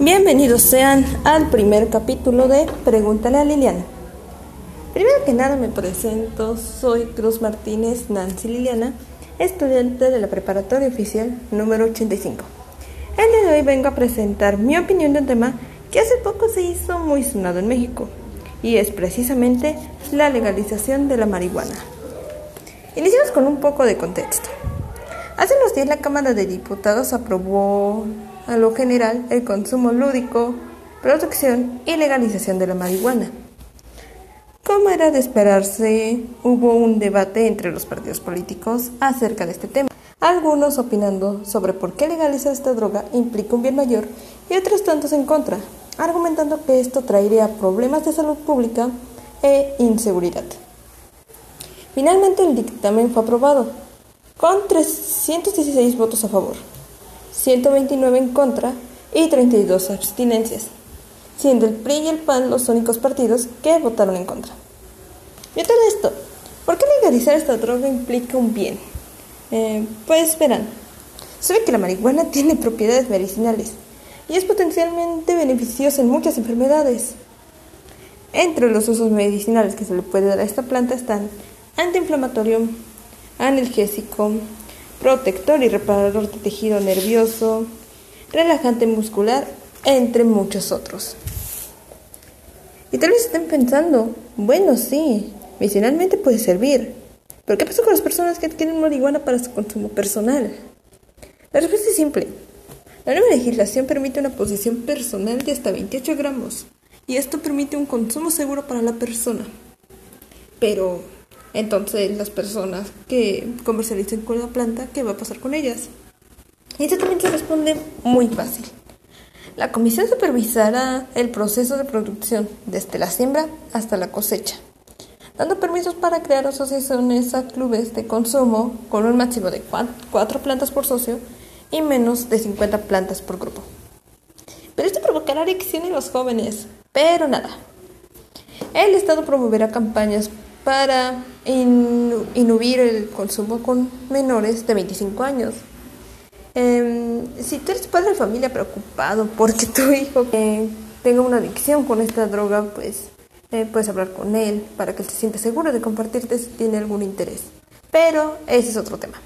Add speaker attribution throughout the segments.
Speaker 1: Bienvenidos sean al primer capítulo de Pregúntale a Liliana. Primero que nada me presento, soy Cruz Martínez Nancy Liliana, estudiante de la preparatoria oficial número 85. El día de hoy vengo a presentar mi opinión de un tema que hace poco se hizo muy sonado en México, y es precisamente la legalización de la marihuana. Iniciamos con un poco de contexto. Hace unos días la Cámara de Diputados aprobó a lo general el consumo lúdico, producción y legalización de la marihuana. Como era de esperarse, hubo un debate entre los partidos políticos acerca de este tema. Algunos opinando sobre por qué legalizar esta droga implica un bien mayor y otros tantos en contra, argumentando que esto traería problemas de salud pública e inseguridad. Finalmente el dictamen fue aprobado, con 316 votos a favor, 129 en contra y 32 abstinencias, siendo el PRI y el PAN los únicos partidos que votaron en contra. Y todo esto, ¿por qué legalizar esta droga implica un bien? Eh, pues verán, sabe que la marihuana tiene propiedades medicinales y es potencialmente beneficiosa en muchas enfermedades. Entre los usos medicinales que se le puede dar a esta planta están antiinflamatorio, analgésico, protector y reparador de tejido nervioso, relajante muscular, entre muchos otros. Y tal vez estén pensando, bueno, sí, medicinalmente puede servir, pero ¿qué pasa con las personas que adquieren marihuana para su consumo personal? La respuesta es simple. La nueva legislación permite una posesión personal de hasta 28 gramos, y esto permite un consumo seguro para la persona. Pero, entonces, las personas que comercialicen con la planta, ¿qué va a pasar con ellas? Y esto también se responde muy fácil. La comisión supervisará el proceso de producción desde la siembra hasta la cosecha, dando permisos para crear asociaciones a clubes de consumo con un máximo de cuatro plantas por socio y menos de 50 plantas por grupo. Pero esto provocará adicción en los jóvenes, pero nada. El Estado promoverá campañas para inhibir el consumo con menores de 25 años. Em, si tú eres padre de familia preocupado porque tu hijo tenga una adicción con esta droga, pues eh, puedes hablar con él para que se sienta seguro de compartirte si tiene algún interés. Pero ese es otro tema.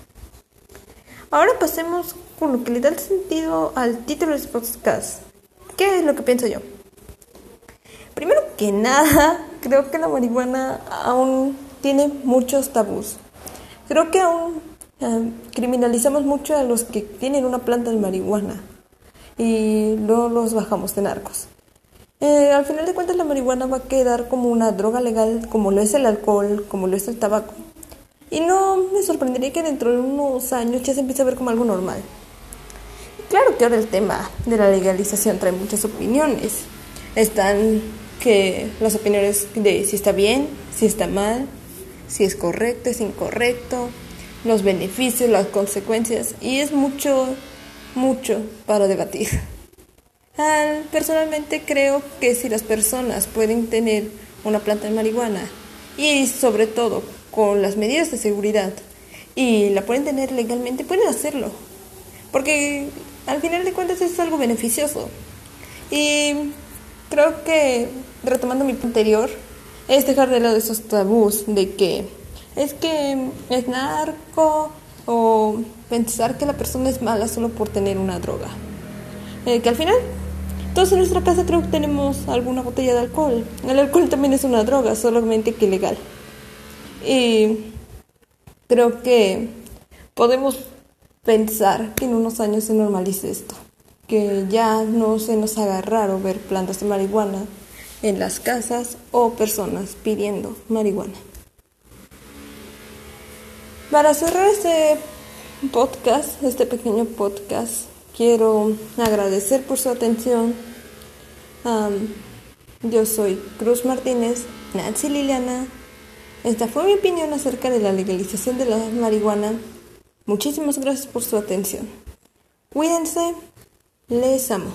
Speaker 1: Ahora pasemos con lo que le da el sentido al título de este podcast. ¿Qué es lo que pienso yo? Primero que nada, creo que la marihuana aún tiene muchos tabús. Creo que aún eh, criminalizamos mucho a los que tienen una planta de marihuana y no los bajamos de narcos. Eh, al final de cuentas la marihuana va a quedar como una droga legal, como lo es el alcohol, como lo es el tabaco. Y no me sorprendería que dentro de unos años ya se empiece a ver como algo normal. Claro que ahora el tema de la legalización trae muchas opiniones. Están que las opiniones de si está bien, si está mal, si es correcto, es incorrecto, los beneficios, las consecuencias, y es mucho, mucho para debatir. personalmente creo que si las personas pueden tener una planta de marihuana y sobre todo con las medidas de seguridad y la pueden tener legalmente, pueden hacerlo. Porque al final de cuentas es algo beneficioso. Y creo que retomando mi anterior, es dejar de lado esos tabús de que es que es narco o pensar que la persona es mala solo por tener una droga. Eh, que al final, todos en nuestra casa creo que tenemos alguna botella de alcohol. El alcohol también es una droga, solamente que legal. Y creo que podemos pensar que en unos años se normalice esto. Que ya no se nos haga raro ver plantas de marihuana en las casas o personas pidiendo marihuana. Para cerrar este podcast, este pequeño podcast, quiero agradecer por su atención. yo soy Cruz Martínez, Nancy Liliana. Esta fue mi opinión acerca de la legalización de la marihuana. Muchísimas gracias por su atención. Cuídense, le samo